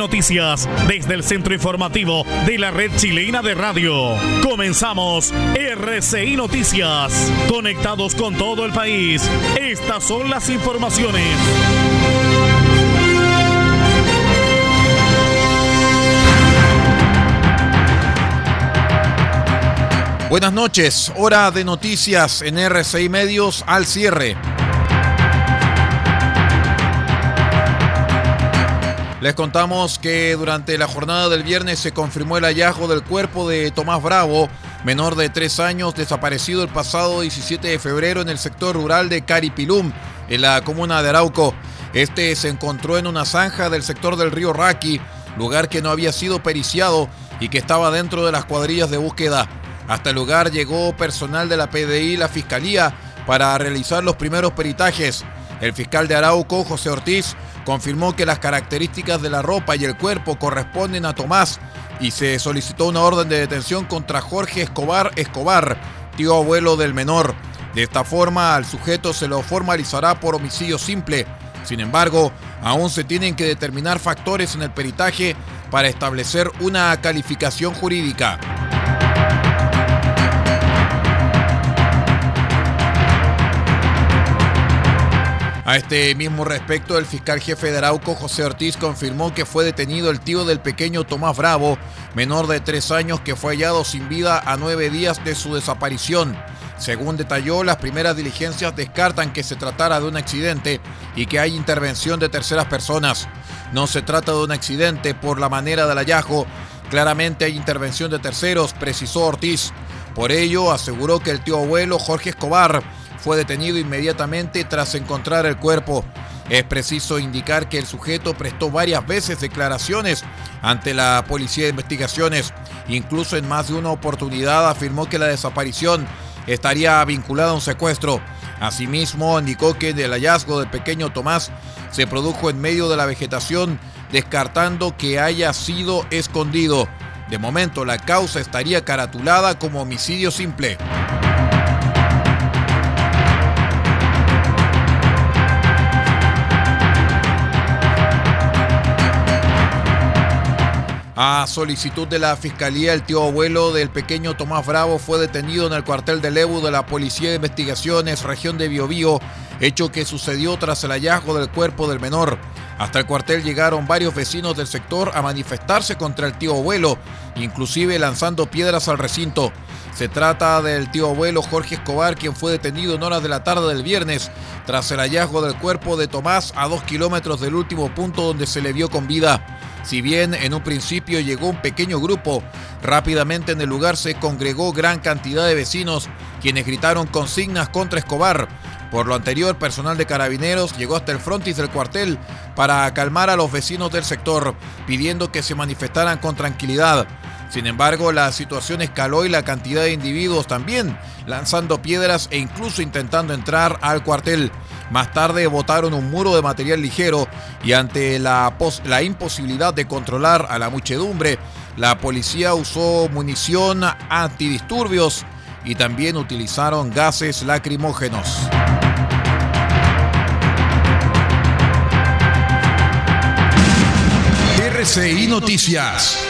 Noticias desde el centro informativo de la red chilena de radio. Comenzamos RCI Noticias. Conectados con todo el país. Estas son las informaciones. Buenas noches, hora de noticias en RCI Medios al cierre. Les contamos que durante la jornada del viernes se confirmó el hallazgo del cuerpo de Tomás Bravo, menor de tres años, desaparecido el pasado 17 de febrero en el sector rural de Caripilum, en la comuna de Arauco. Este se encontró en una zanja del sector del río Raqui, lugar que no había sido periciado y que estaba dentro de las cuadrillas de búsqueda. Hasta el lugar llegó personal de la PDI y la Fiscalía para realizar los primeros peritajes. El fiscal de Arauco, José Ortiz, confirmó que las características de la ropa y el cuerpo corresponden a Tomás y se solicitó una orden de detención contra Jorge Escobar Escobar, tío abuelo del menor. De esta forma, al sujeto se lo formalizará por homicidio simple. Sin embargo, aún se tienen que determinar factores en el peritaje para establecer una calificación jurídica. A este mismo respecto, el fiscal jefe de Arauco, José Ortiz, confirmó que fue detenido el tío del pequeño Tomás Bravo, menor de tres años que fue hallado sin vida a nueve días de su desaparición. Según detalló, las primeras diligencias descartan que se tratara de un accidente y que hay intervención de terceras personas. No se trata de un accidente por la manera del hallazgo, claramente hay intervención de terceros, precisó Ortiz. Por ello, aseguró que el tío abuelo Jorge Escobar fue detenido inmediatamente tras encontrar el cuerpo. Es preciso indicar que el sujeto prestó varias veces declaraciones ante la Policía de Investigaciones. Incluso en más de una oportunidad afirmó que la desaparición estaría vinculada a un secuestro. Asimismo, indicó que el hallazgo del pequeño Tomás se produjo en medio de la vegetación, descartando que haya sido escondido. De momento, la causa estaría caratulada como homicidio simple. A solicitud de la fiscalía, el tío abuelo del pequeño Tomás Bravo fue detenido en el cuartel de Lebu de la Policía de Investigaciones, región de Biobío, hecho que sucedió tras el hallazgo del cuerpo del menor. Hasta el cuartel llegaron varios vecinos del sector a manifestarse contra el tío abuelo, inclusive lanzando piedras al recinto. Se trata del tío abuelo Jorge Escobar, quien fue detenido en horas de la tarde del viernes tras el hallazgo del cuerpo de Tomás a dos kilómetros del último punto donde se le vio con vida. Si bien en un principio llegó un pequeño grupo, rápidamente en el lugar se congregó gran cantidad de vecinos quienes gritaron consignas contra Escobar. Por lo anterior, personal de carabineros llegó hasta el frontis del cuartel para calmar a los vecinos del sector, pidiendo que se manifestaran con tranquilidad. Sin embargo, la situación escaló y la cantidad de individuos también, lanzando piedras e incluso intentando entrar al cuartel. Más tarde botaron un muro de material ligero y ante la, imposibilidad de controlar a la muchedumbre, la policía usó munición antidisturbios y también utilizaron gases lacrimógenos. RCI Noticias.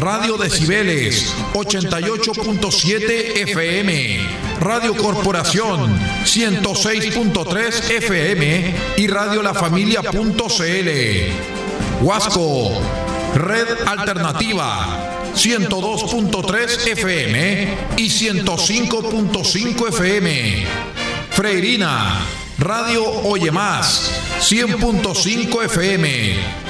Radio Decibeles 88.7 FM, Radio Corporación 106.3 FM y Radio La Familia.cl. Huasco, Red Alternativa 102.3 FM y 105.5 FM. Freirina, Radio Oye Más 100.5 FM.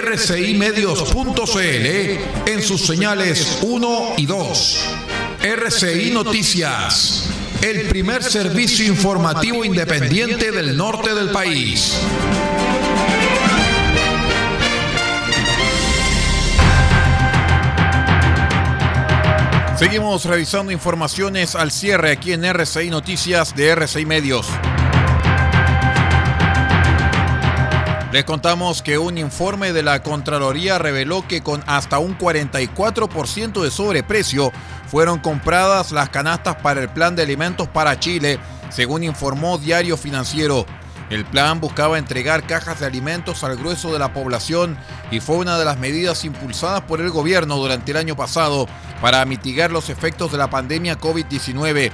rcimedios.cl en sus señales 1 y 2. RCI Noticias, el primer servicio informativo independiente del norte del país. Seguimos revisando informaciones al cierre aquí en RCI Noticias de RCI Medios. Les contamos que un informe de la Contraloría reveló que con hasta un 44% de sobreprecio fueron compradas las canastas para el plan de alimentos para Chile, según informó Diario Financiero. El plan buscaba entregar cajas de alimentos al grueso de la población y fue una de las medidas impulsadas por el gobierno durante el año pasado para mitigar los efectos de la pandemia COVID-19.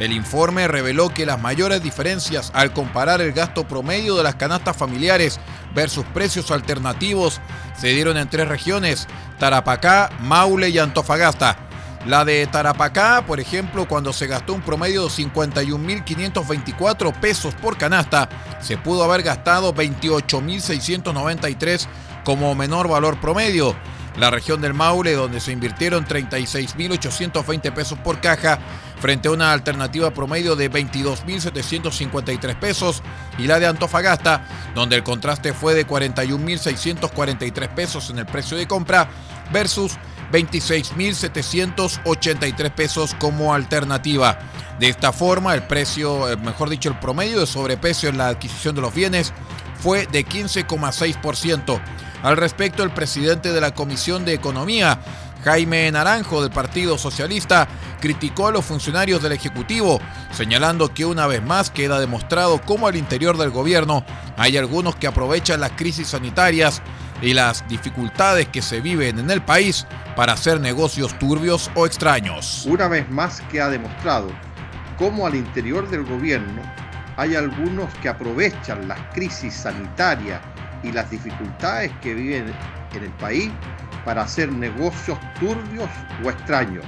El informe reveló que las mayores diferencias al comparar el gasto promedio de las canastas familiares versus precios alternativos se dieron en tres regiones, Tarapacá, Maule y Antofagasta. La de Tarapacá, por ejemplo, cuando se gastó un promedio de 51.524 pesos por canasta, se pudo haber gastado 28.693 como menor valor promedio. La región del Maule, donde se invirtieron 36.820 pesos por caja, frente a una alternativa promedio de 22.753 pesos, y la de Antofagasta, donde el contraste fue de 41.643 pesos en el precio de compra, versus 26.783 pesos como alternativa. De esta forma, el precio, eh, mejor dicho, el promedio de sobreprecio en la adquisición de los bienes fue de 15,6%. Al respecto, el presidente de la Comisión de Economía, Jaime Naranjo del Partido Socialista criticó a los funcionarios del Ejecutivo, señalando que una vez más queda demostrado cómo al interior del gobierno hay algunos que aprovechan las crisis sanitarias y las dificultades que se viven en el país para hacer negocios turbios o extraños. Una vez más queda demostrado cómo al interior del gobierno hay algunos que aprovechan las crisis sanitarias y las dificultades que viven en el país para hacer negocios turbios o extraños.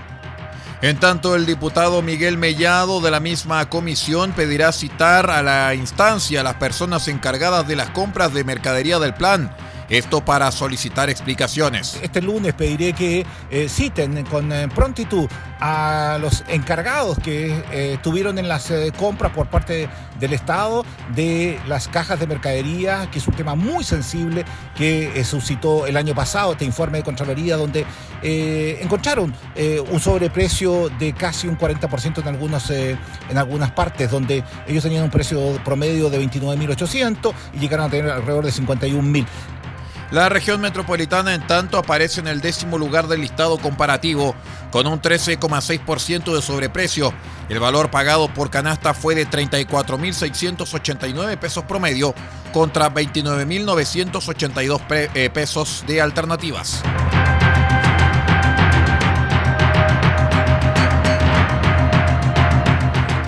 En tanto, el diputado Miguel Mellado de la misma comisión pedirá citar a la instancia a las personas encargadas de las compras de mercadería del plan Esto para solicitar explicaciones. Este lunes pediré que eh, citen con eh, prontitud a los encargados que eh, tuvieron en las compras por parte del Estado de las cajas de mercadería, que es un tema muy sensible que suscitó el año pasado este informe de Contraloría, donde encontraron un sobreprecio de casi un 40% en, algunos, en algunas partes, donde ellos tenían un precio promedio de 29.800 y llegaron a tener alrededor de 51.000. La región metropolitana, en tanto, aparece en el décimo lugar del listado comparativo, con un 13,6% de sobreprecio. El valor pagado por canasta fue de 34.689 pesos promedio contra 29.982 eh, pesos de alternativas.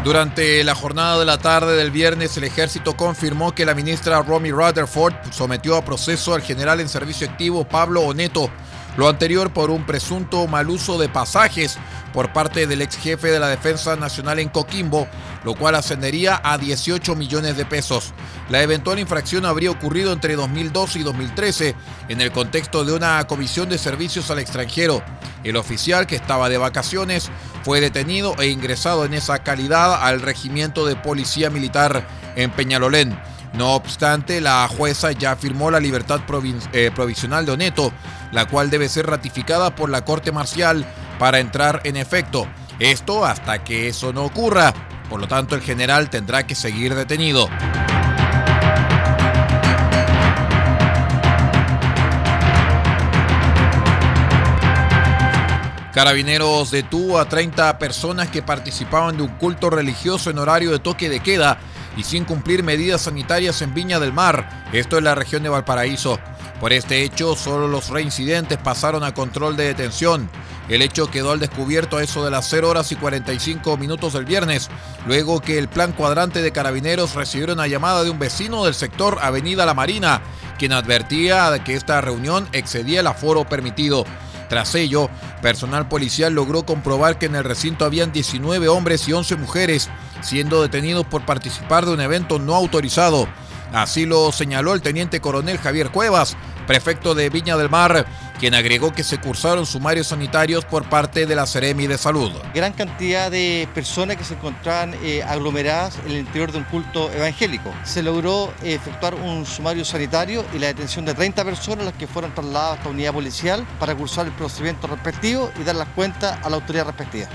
Durante la jornada de la tarde del viernes, el ejército confirmó que la ministra Romy Rutherford sometió a proceso al general en servicio activo Pablo Oneto, lo anterior por un presunto mal uso de pasajes por parte del ex jefe de la Defensa Nacional en Coquimbo, lo cual ascendería a 18 millones de pesos. La eventual infracción habría ocurrido entre 2012 y 2013 en el contexto de una comisión de servicios al extranjero. El oficial, que estaba de vacaciones, fue detenido e ingresado en esa calidad al regimiento de policía militar en Peñalolén. No obstante, la jueza ya firmó la libertad eh, provisional de Oneto, la cual debe ser ratificada por la Corte Marcial para entrar en efecto. Esto hasta que eso no ocurra. Por lo tanto, el general tendrá que seguir detenido. Carabineros detuvo a 30 personas que participaban de un culto religioso en horario de toque de queda y sin cumplir medidas sanitarias en Viña del Mar, esto es la región de Valparaíso. Por este hecho, solo los reincidentes pasaron a control de detención. El hecho quedó al descubierto a eso de las 0 horas y 45 minutos del viernes, luego que el plan cuadrante de carabineros recibió una llamada de un vecino del sector Avenida La Marina, quien advertía que esta reunión excedía el aforo permitido. Tras ello, personal policial logró comprobar que en el recinto habían 19 hombres y 11 mujeres, siendo detenidos por participar de un evento no autorizado. Así lo señaló el teniente coronel Javier Cuevas, prefecto de Viña del Mar, quien agregó que se cursaron sumarios sanitarios por parte de la Seremi de Salud. Gran cantidad de personas que se encontraban eh, aglomeradas en el interior de un culto evangélico. Se logró eh, efectuar un sumario sanitario y la detención de 30 personas, las que fueron trasladadas a esta unidad policial para cursar el procedimiento respectivo y dar las cuentas a la autoridad respectiva.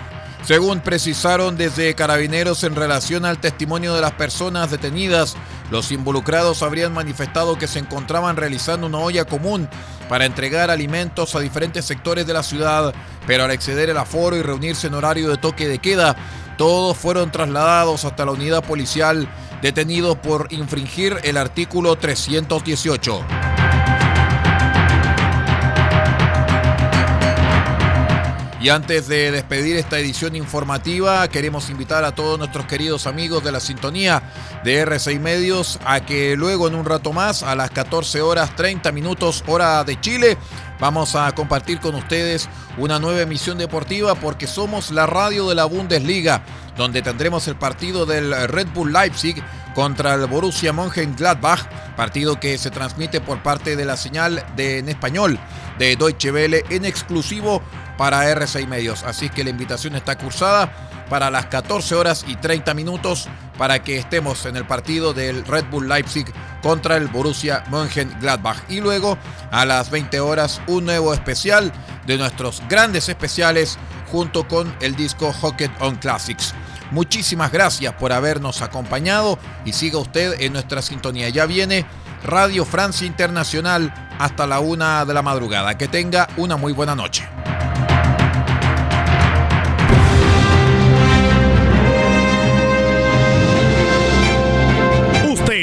Según precisaron desde Carabineros en relación al testimonio de las personas detenidas, los involucrados habrían manifestado que se encontraban realizando una olla común para entregar alimentos a diferentes sectores de la ciudad, pero al exceder el aforo y reunirse en horario de toque de queda, todos fueron trasladados hasta la unidad policial detenidos por infringir el artículo 318. Y antes de despedir esta edición informativa, queremos invitar a todos nuestros queridos amigos de la sintonía de R6 Medios a que luego en un rato más, a las 14 horas 30 minutos hora de Chile, vamos a compartir con ustedes una nueva emisión deportiva porque somos la radio de la Bundesliga, donde tendremos el partido del Red Bull Leipzig contra el Borussia Mönchengladbach, partido que se transmite por parte de la señal de, en español de Deutsche Welle en exclusivo para R6 Medios. Así que la invitación está cursada para las 14 horas y 30 minutos para que estemos en el partido del Red Bull Leipzig contra el Borussia Mönchengladbach. Y luego a las 20 horas un nuevo especial de nuestros grandes especiales junto con el disco Hockey on Classics. Muchísimas gracias por habernos acompañado y siga usted en nuestra sintonía. Ya viene Radio Francia Internacional hasta la una de la madrugada. Que tenga una muy buena noche.